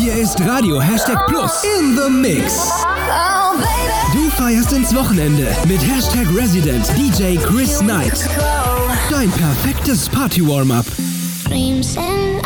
Hier ist Radio Hashtag Plus in the Mix. Du feierst ins Wochenende mit Hashtag Resident DJ Chris Knight. Dein perfektes Party-Warm-Up. Dreams and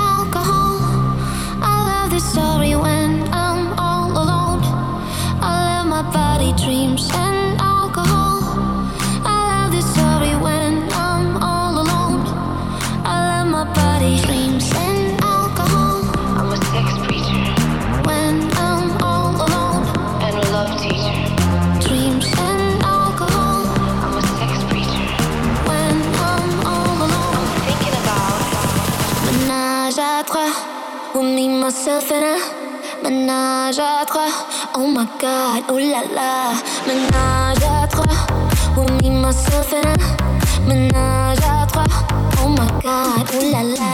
myself in a menage à trois. Oh my god, oh la la, menage à trois. Oh me myself in a menage à trois. Oh my god, oh la la.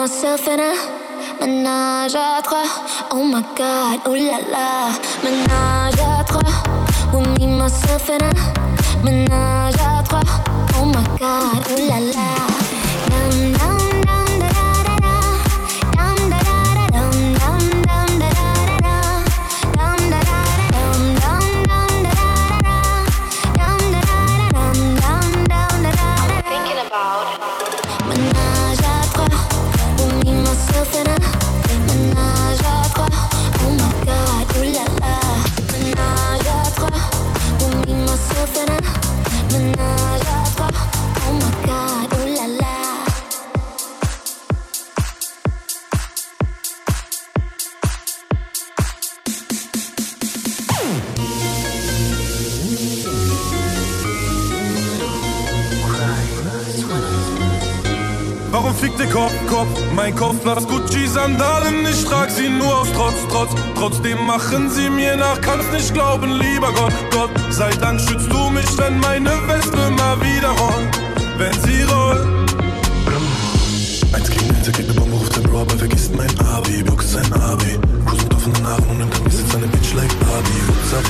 myself in a ménage à trois. Oh my god, oh la la, ménage à trois. With me, myself in a ménage à trois. Oh my god, oh la la. Mein Kopf nach Gucci-Sandalen, ich trag sie nur aus Trotz, Trotz. Trotzdem machen sie mir nach, kann's nicht glauben, lieber Gott, Gott. Sei Dank schützt du mich, wenn meine Wespe mal wieder rollt, wenn sie rollt. Eins gegen eins, er kriegt eine Bombe, ruft sein Bro, aber vergisst mein Abi, blockt sein Abi. Cruise mit offenen Haaren und hinter mir sitzt eine Bitch like Barbie. What's up,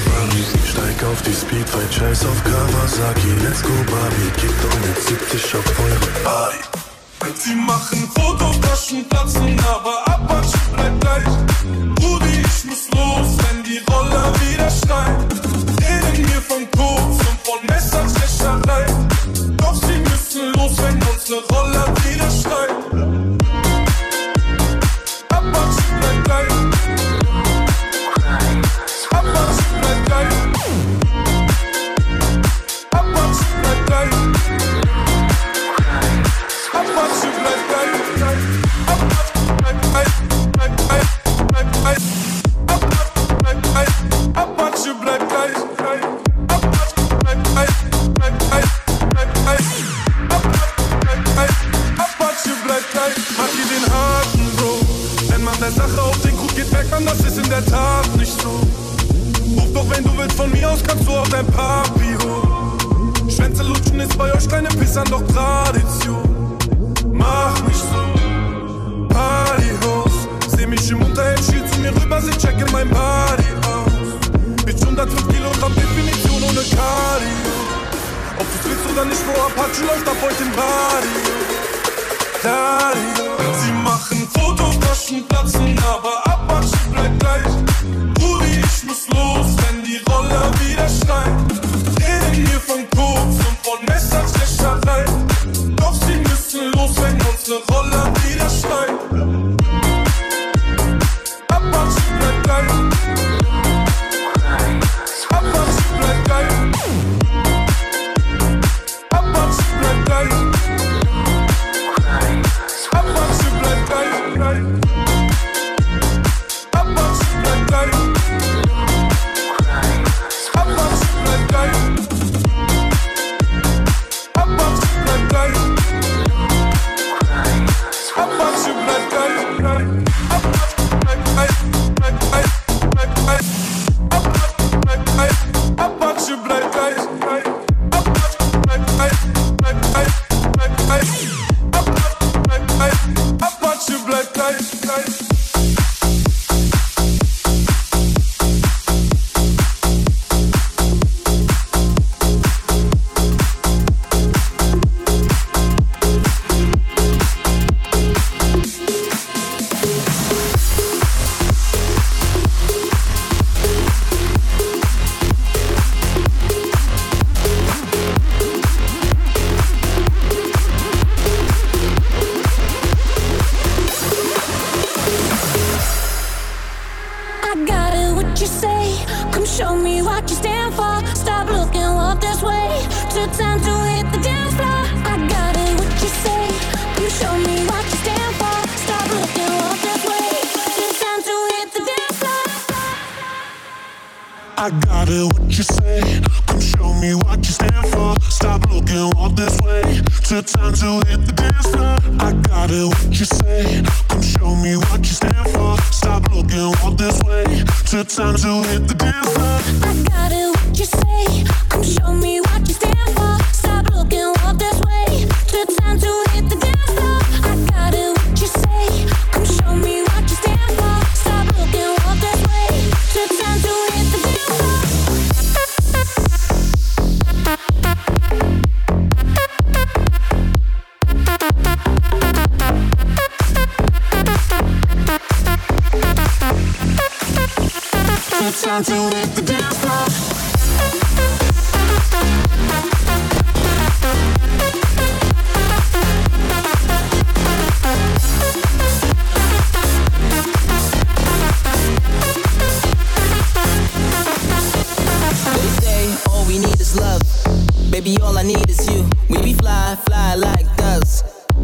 Steig auf die Speed, Speedfight, scheiß auf Kawasaki, let's go, Barbie. Geht doch mit 70 auf eure Party. Sie machen Fototaschen platzen, aber Apache bleibt gleich. Rudi, ich muss los, wenn die Roller wieder schreien. Reden wir von Koks und von Messerstecherei. Doch sie müssen los, wenn unsere Roller wieder schreien.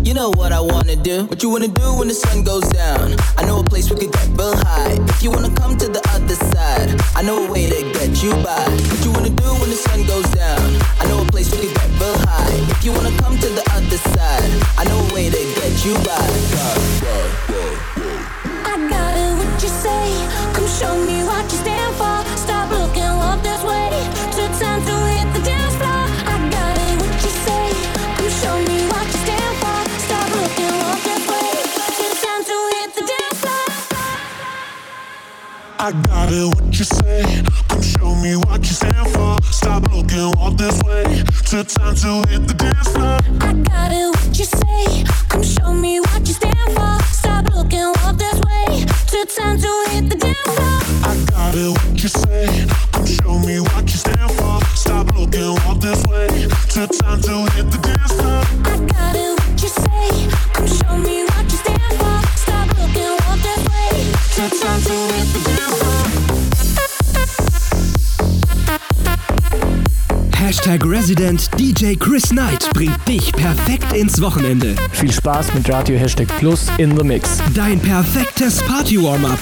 You know what I wanna do. What you wanna do when the sun goes down? I know a place we could get real high. If you wanna come to the other side, I know a way to get you by. What you wanna do when the sun goes down? I know a place we could get real high. If you wanna come to the other side, I know a way to get you by. I got it, what you say? Come show me what you stand I got it, what you say? Come show me what you stand for. Stop looking, walk this way. Took time to hit the dance floor. I got it, what you say? Come show me what you stand for. Stop looking, walk this way. Took time to hit the dance floor. I got it, what you say? Come show me what you stand for. Stop looking, walk this way. Took time to hit the dance floor. I got it, what you say? Come show me Hashtag Resident DJ Chris Knight bringt dich perfekt ins Wochenende. Viel Spaß mit Radio Hashtag Plus in the Mix. Dein perfektes Party-Warm-Up.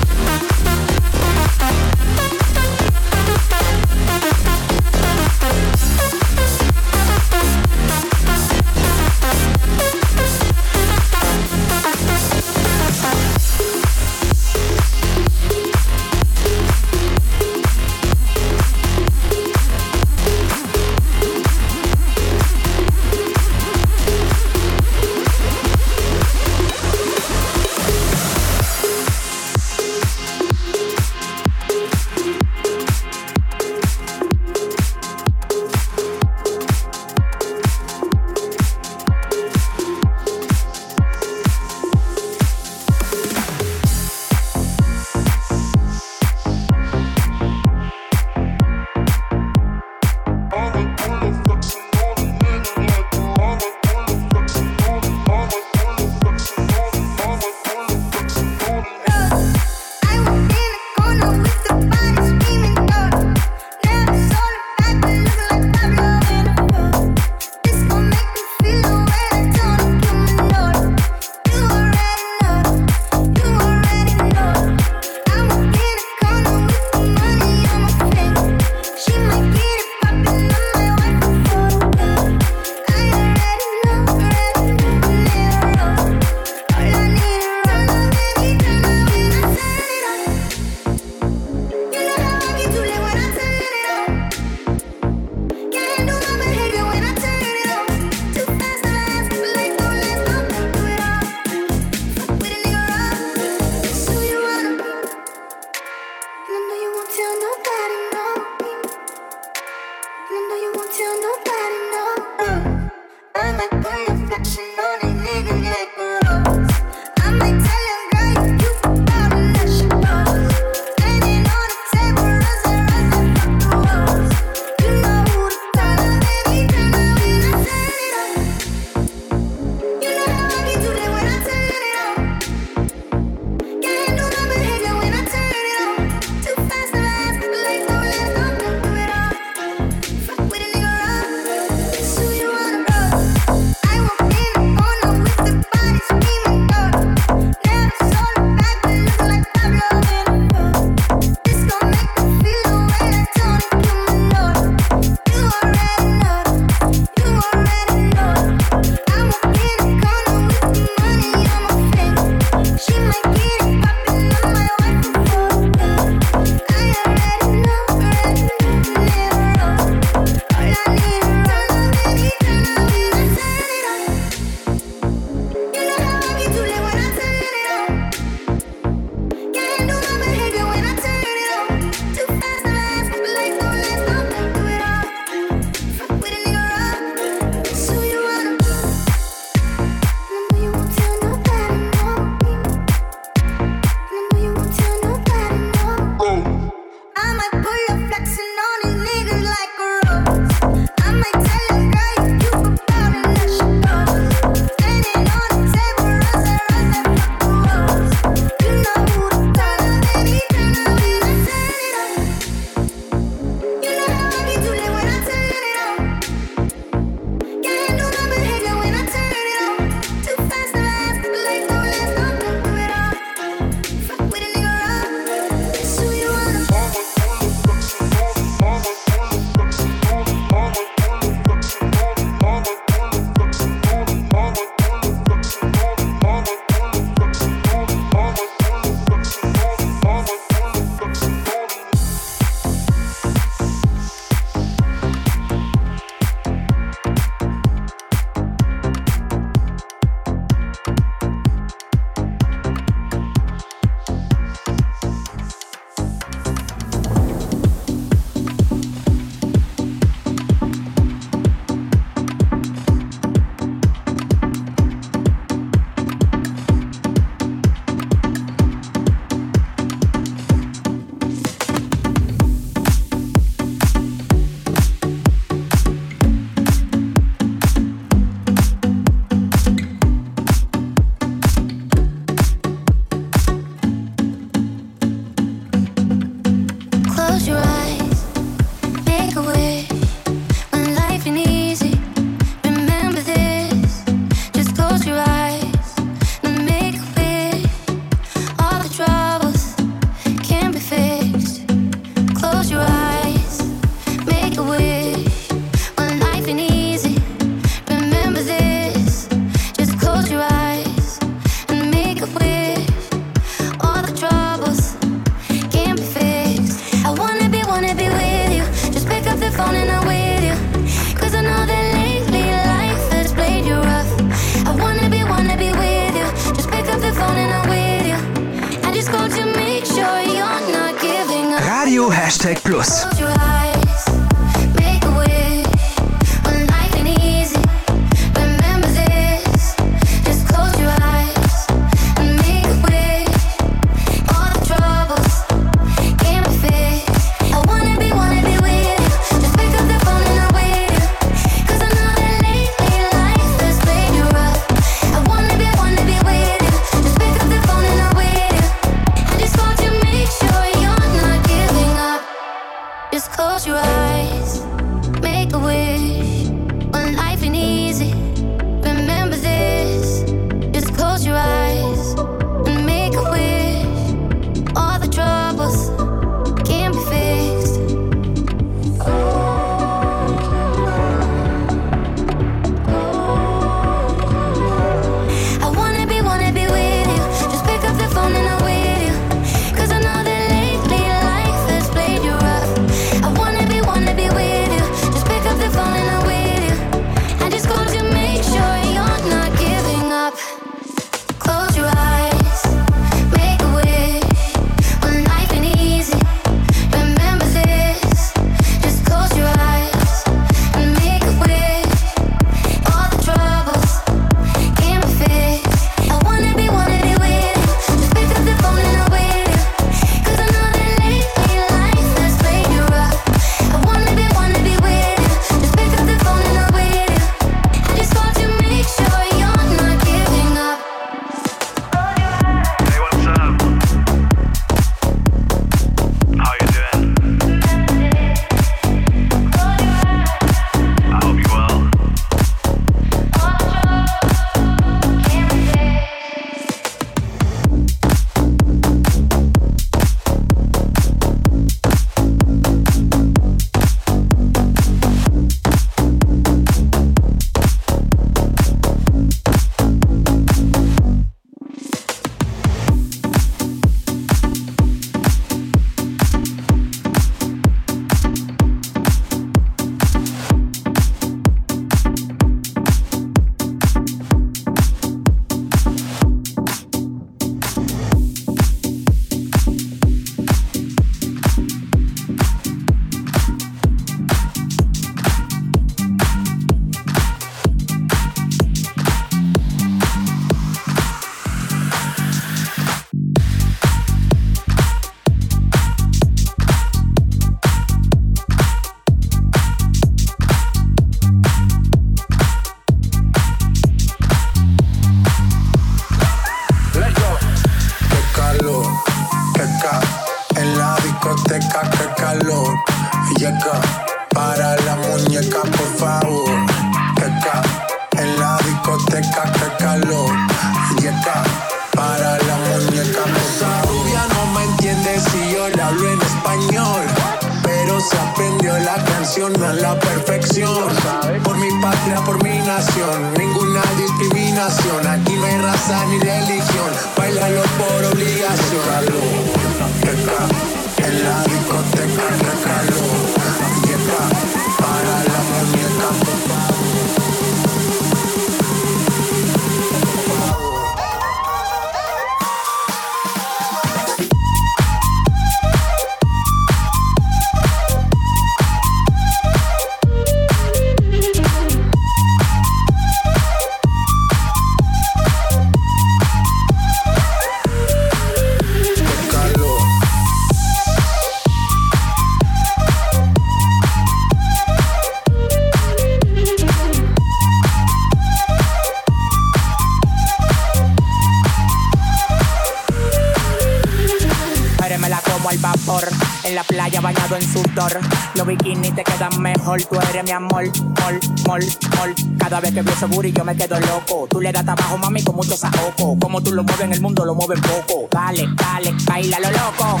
Y yo me quedo loco. Tú le das trabajo, mami, con mucho saoco. Como tú lo mueves en el mundo, lo mueves poco. Dale, dale, baila lo loco.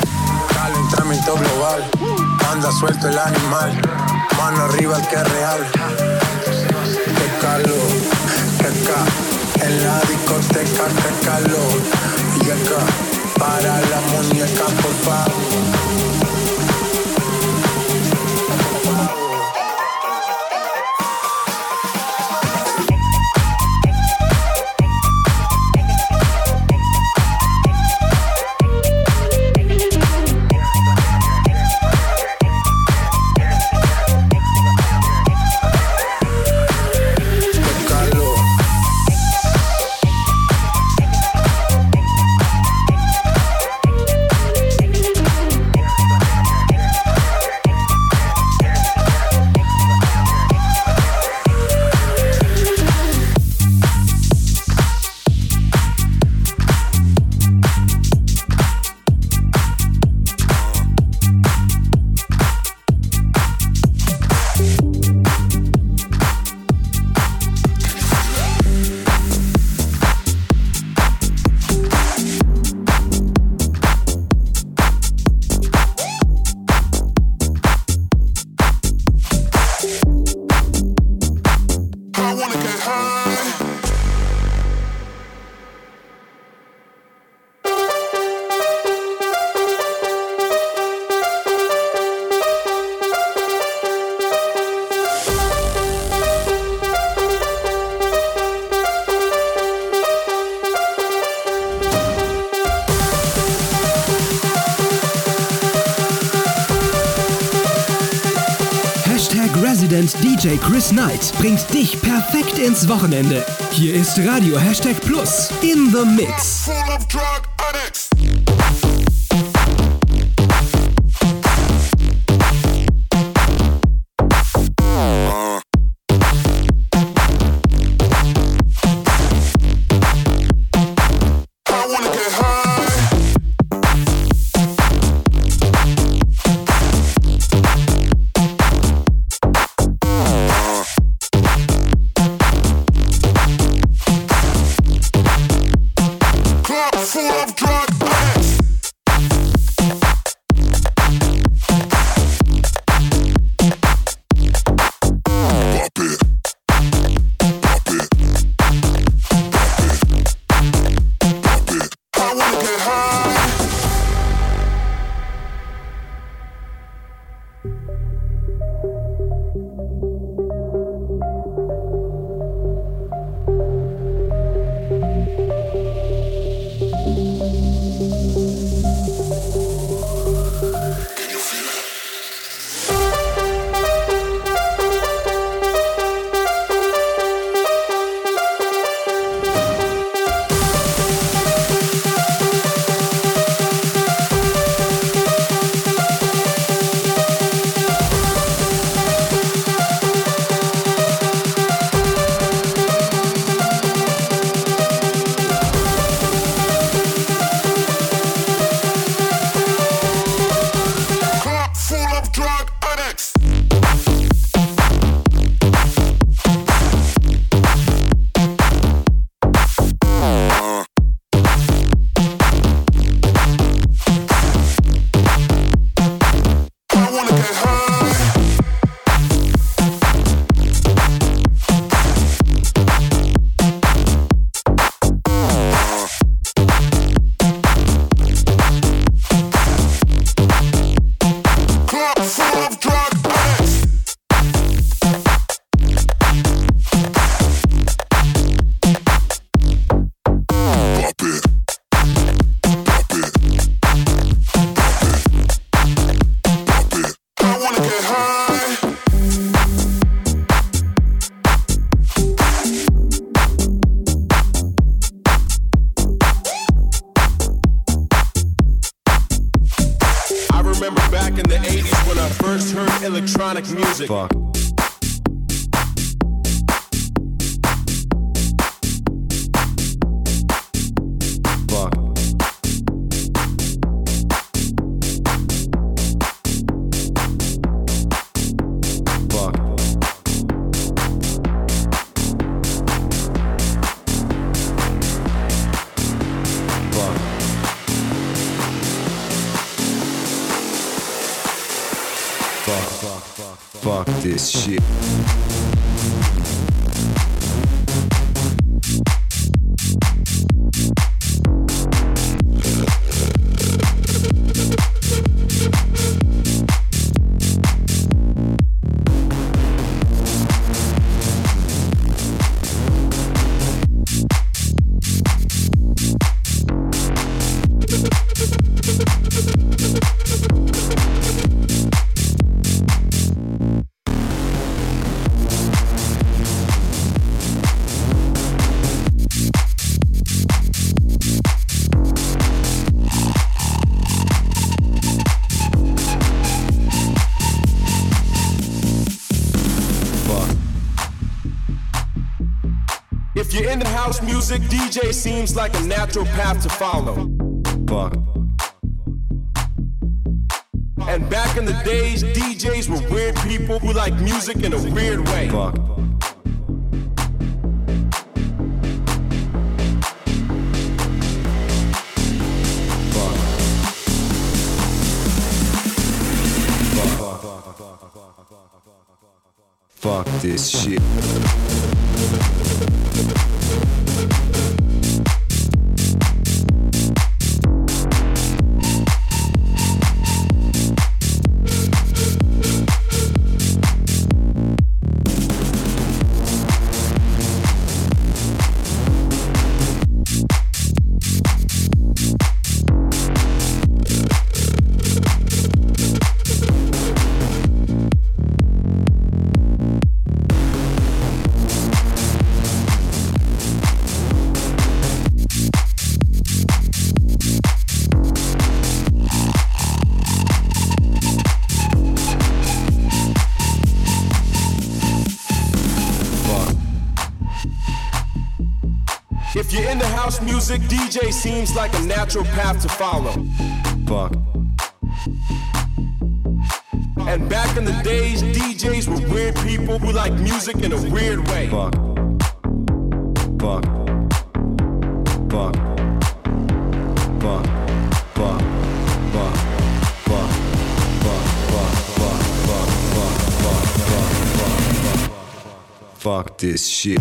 Calentamiento global, anda suelto el animal. Mano arriba el que es real. Qué calor, qué ca. En la discoteca, qué calor. Y acá, para la muñeca, por favor. DJ Chris Knight bringt dich perfekt ins Wochenende. Hier ist Radio Hashtag Plus in the Mix. Music, DJ seems like a natural path to follow. Fuck. And back in the days, DJs were weird people who like music in a weird way. Fuck. Fuck. Fuck this shit. DJ seems like a natural path to follow. Fuck. And back in the days, DJs were weird people who like music in a weird way. Fuck. Fuck. Fuck. Fuck. Fuck. Fuck. Fuck. Fuck this shit.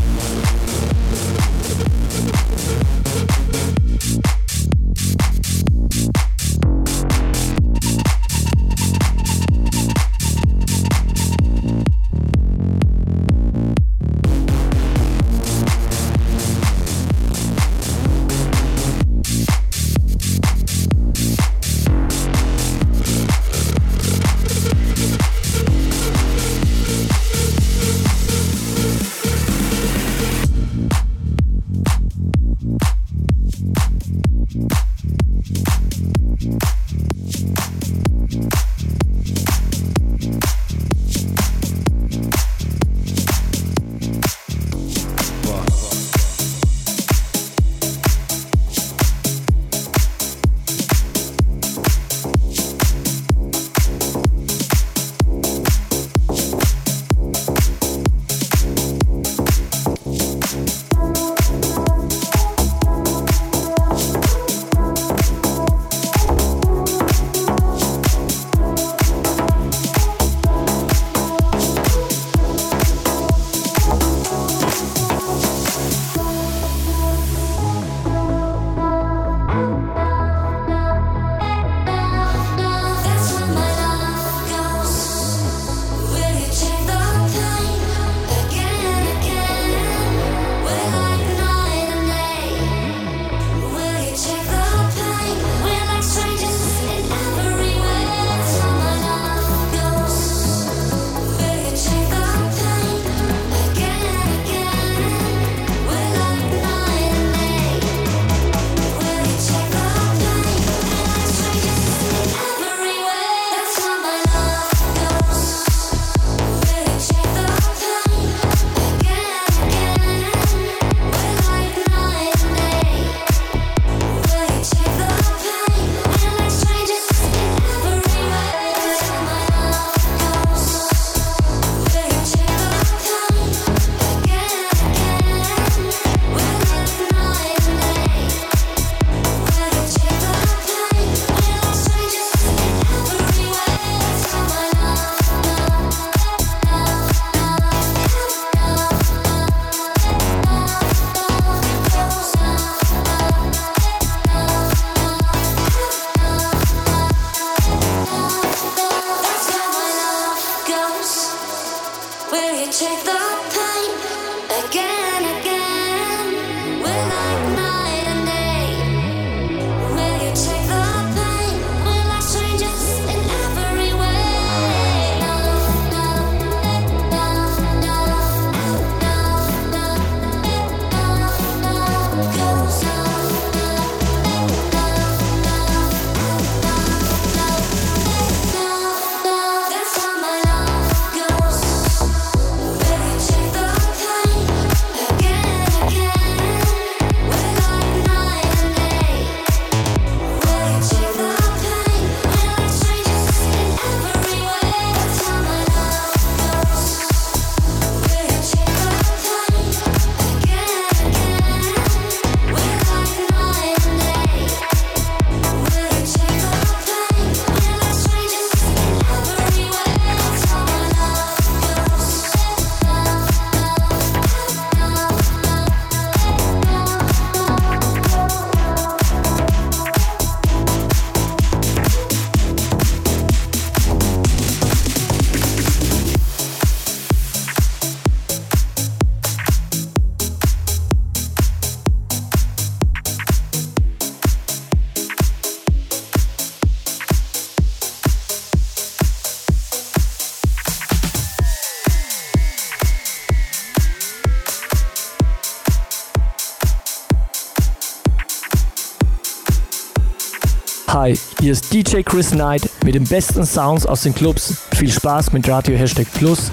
Hier ist DJ Chris Night mit den besten Sounds aus den Clubs. Viel Spaß mit Radio Hashtag Plus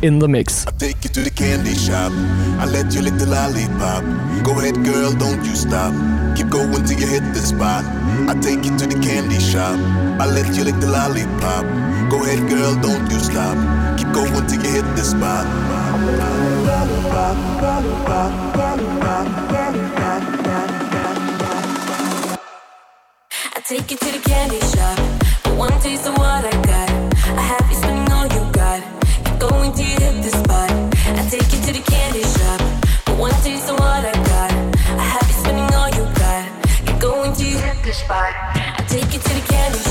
in the mix. I take you to the candy shop. I let you lick the lollipop. Go ahead, girl, don't you stop. Keep going till you hit the spot. I take you to the candy shop. I let you lick the lollipop. Go ahead, girl, don't you stop. Keep going till you hit the spot. Take you to the candy shop. But one taste of what I got. I have you spending all you got. You're going to hit the spot. I take you to the candy shop. But one taste of what I got. I have you spending all you got. You're going to hit the spot. I take you to the candy shop.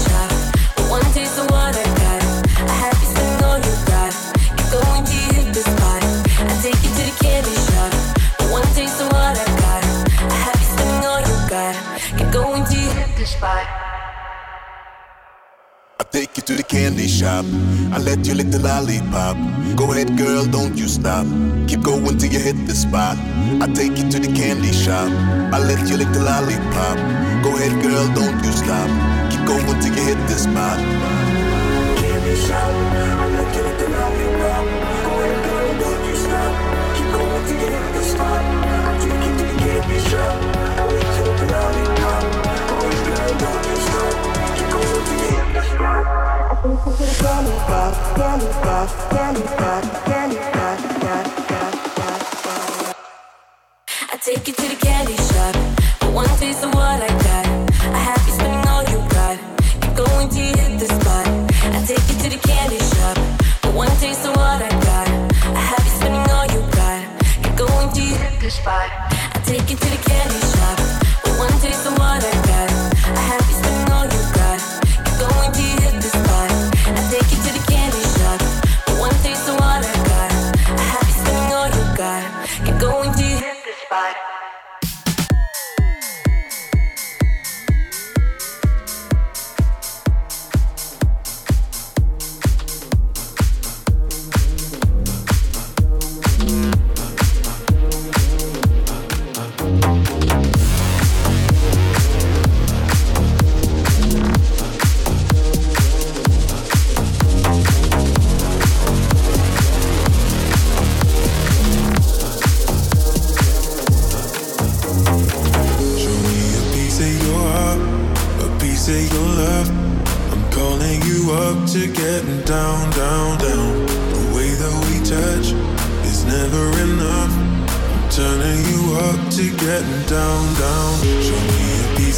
Take you to the candy shop. I let you lick the lollipop. Go ahead, girl, don't you stop. Keep going till you hit the spot. I take you to the candy shop. I let you lick the lollipop. Go ahead, girl, don't you stop. Keep going till you hit the spot. Candy shop. I take it to the candy shop, but once of what I got, I happy spinning all your pride, you to the candy shop.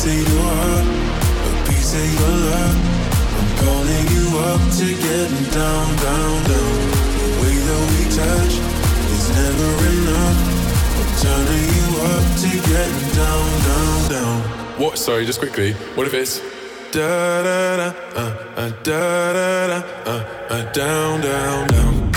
Of your heart, a piece of your love. I'm calling you up to down, down, down. The way that we touch is never enough. I'm turning you up to down, down, down. What? Sorry, just quickly. What if it's Da da da, uh, uh, da da da, uh, uh, down, down. Down,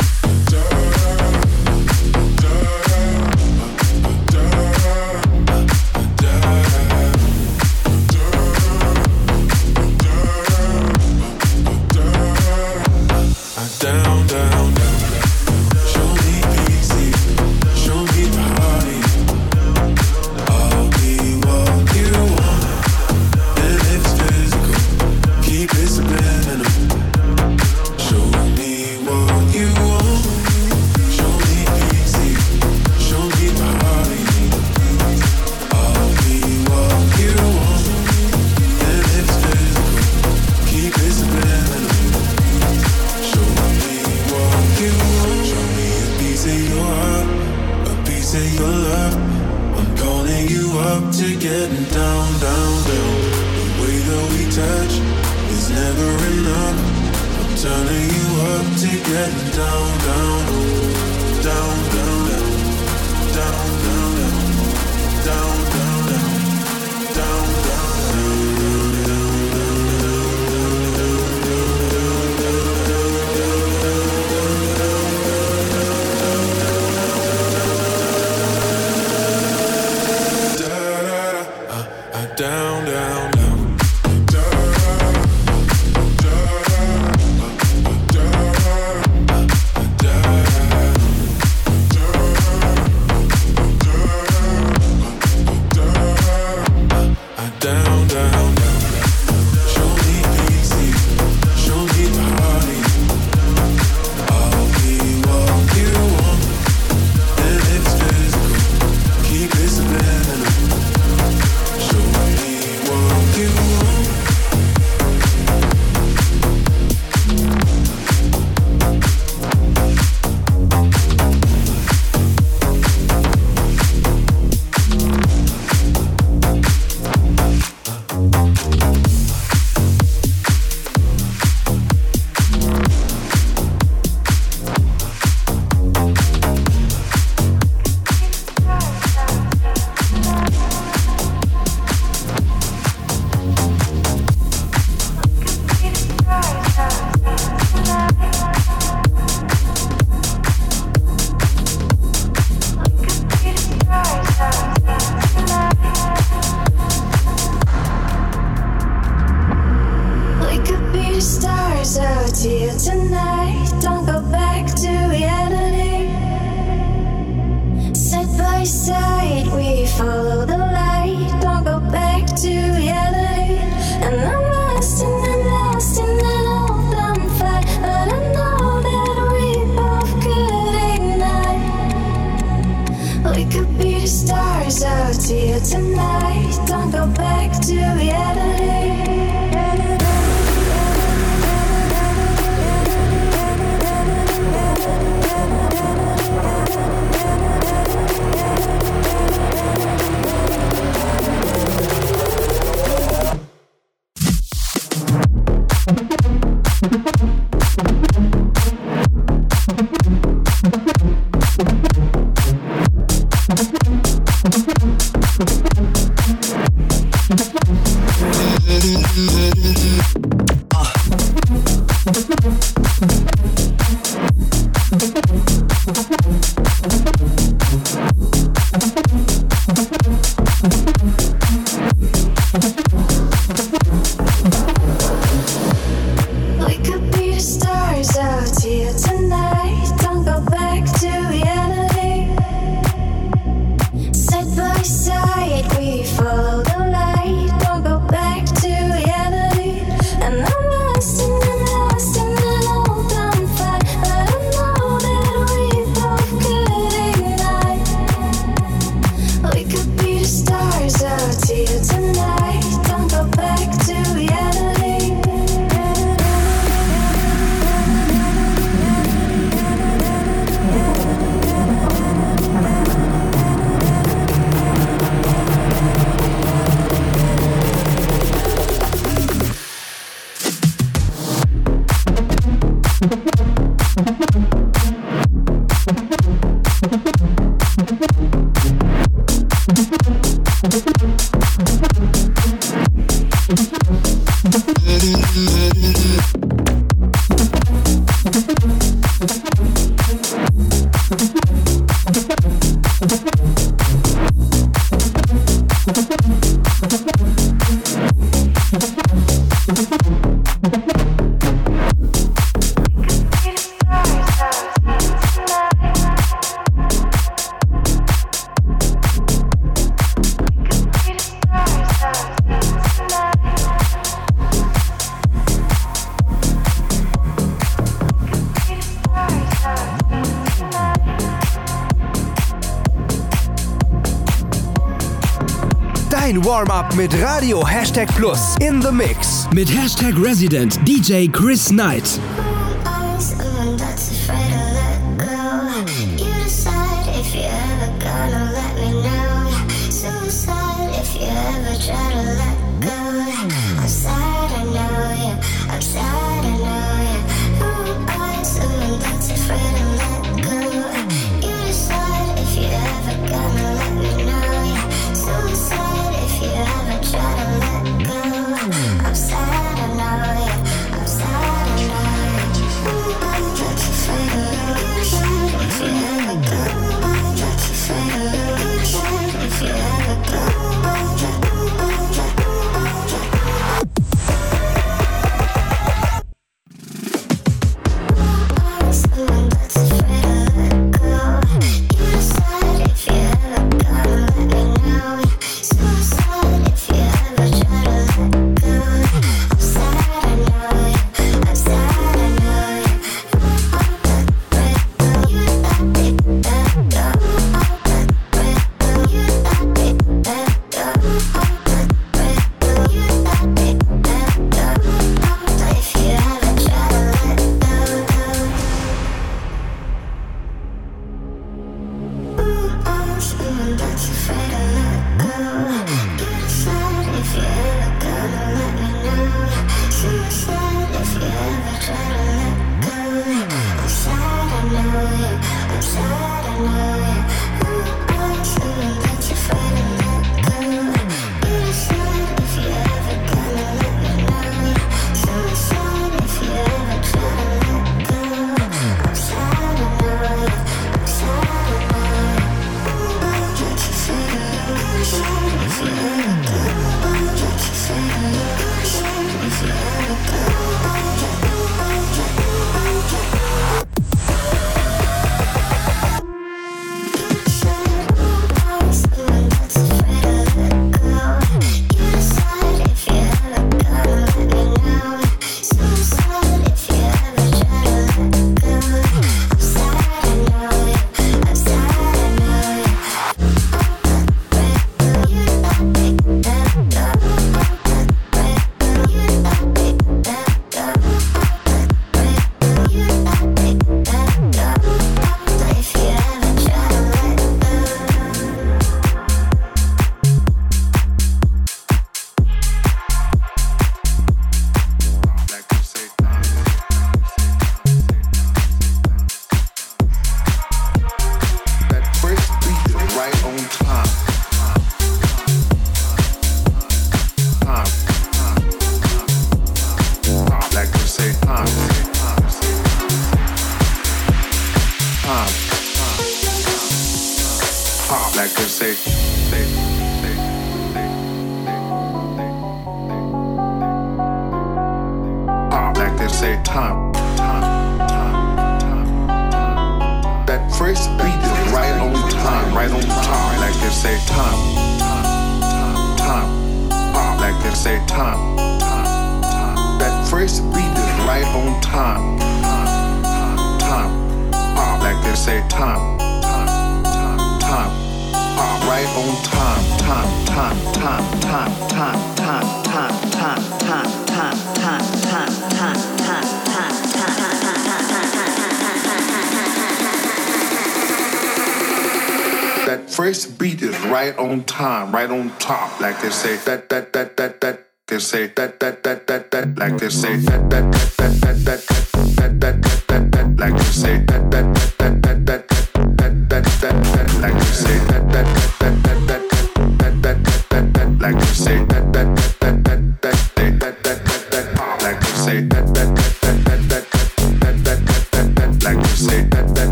Warm-up mit Radio Hashtag Plus in the Mix mit Hashtag Resident DJ Chris Knight. time. That first beat is right on time. Time, time. Uh, like they say, time, time, time, time. Uh, right on time, time, time, time, time, time, time, time, time, time, time, time, time, time, time, time, time, time. that first beat is right on time, right on top, like they say. That that that that that this say that that that that that like this say that that that that that that that that that like this say that that that that that that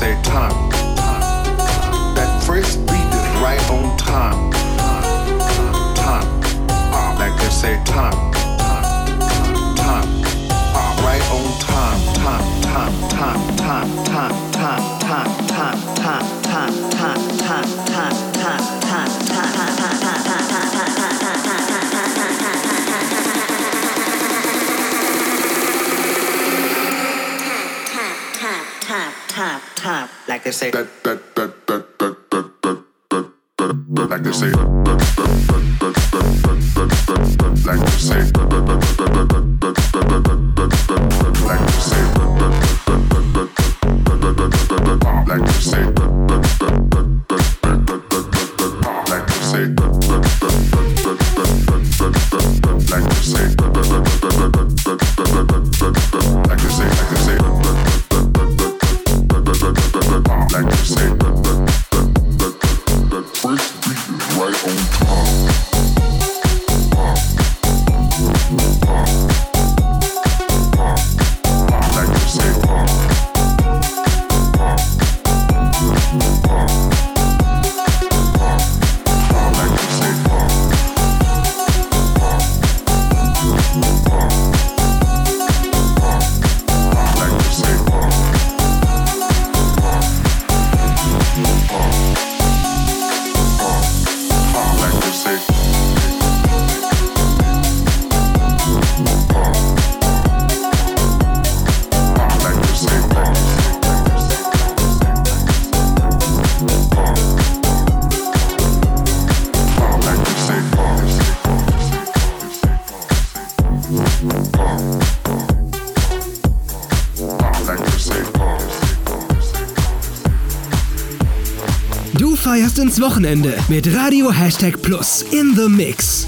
say time. That first beat is right on time. Time. Like they say time. Time. Right on time. Time. Time. Time. Time. Time. Time. Time. Time. Time. Time. Time. Time. like they say, like they say. feierst ins Wochenende mit Radio Hashtag Plus in the Mix.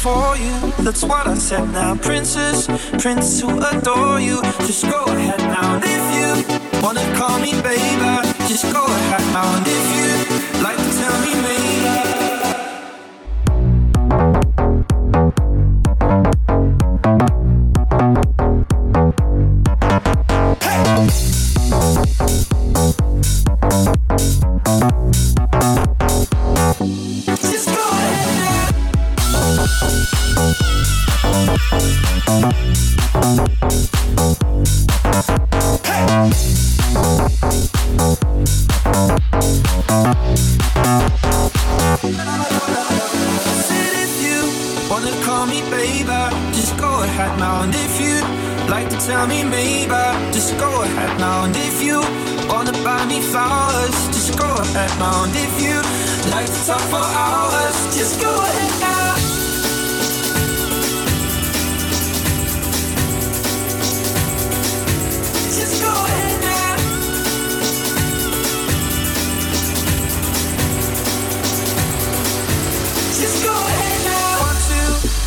for you. That's what I said now. Princess, prince who adore you. Just go ahead now. around if you wanna buy me flowers. Just go ahead, round if you like to talk for hours. Just go ahead now. Just go ahead now.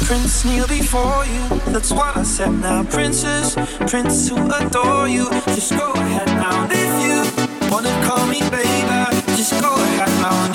Prince kneel before you. That's what I said now. Princess, prince who adore you. Just go ahead now. And if you wanna call me baby, just go ahead now.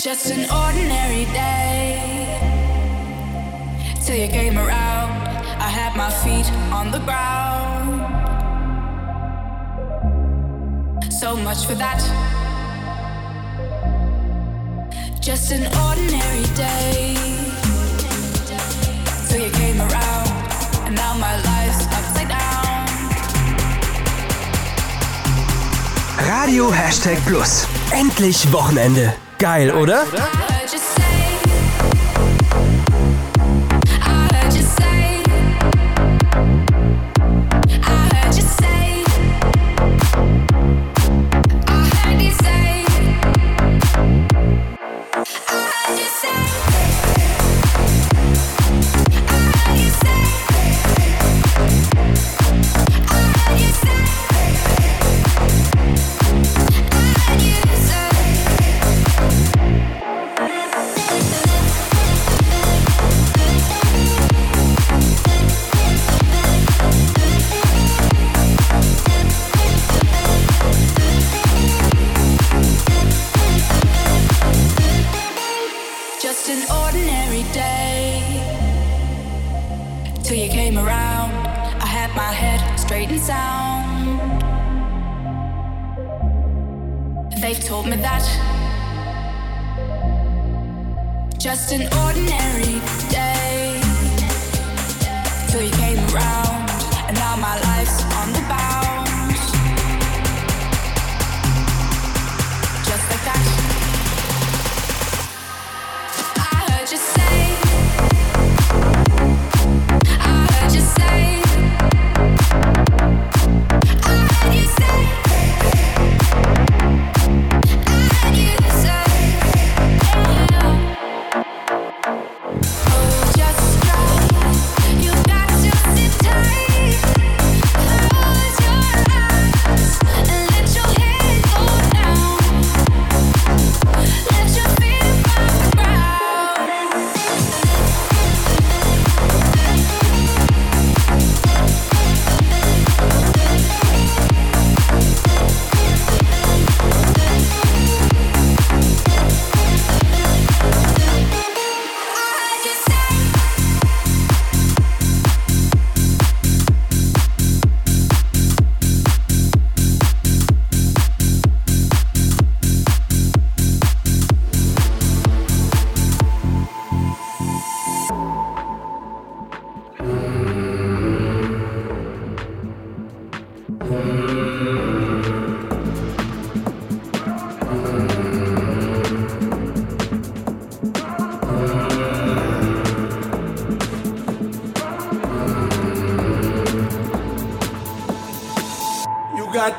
Just an ordinary day till you came around. I had my feet on the ground. So much for that. Just an ordinary day till you came around, and now my life's upside down. Radio Hashtag Plus. Endlich Wochenende. Geil, oder? I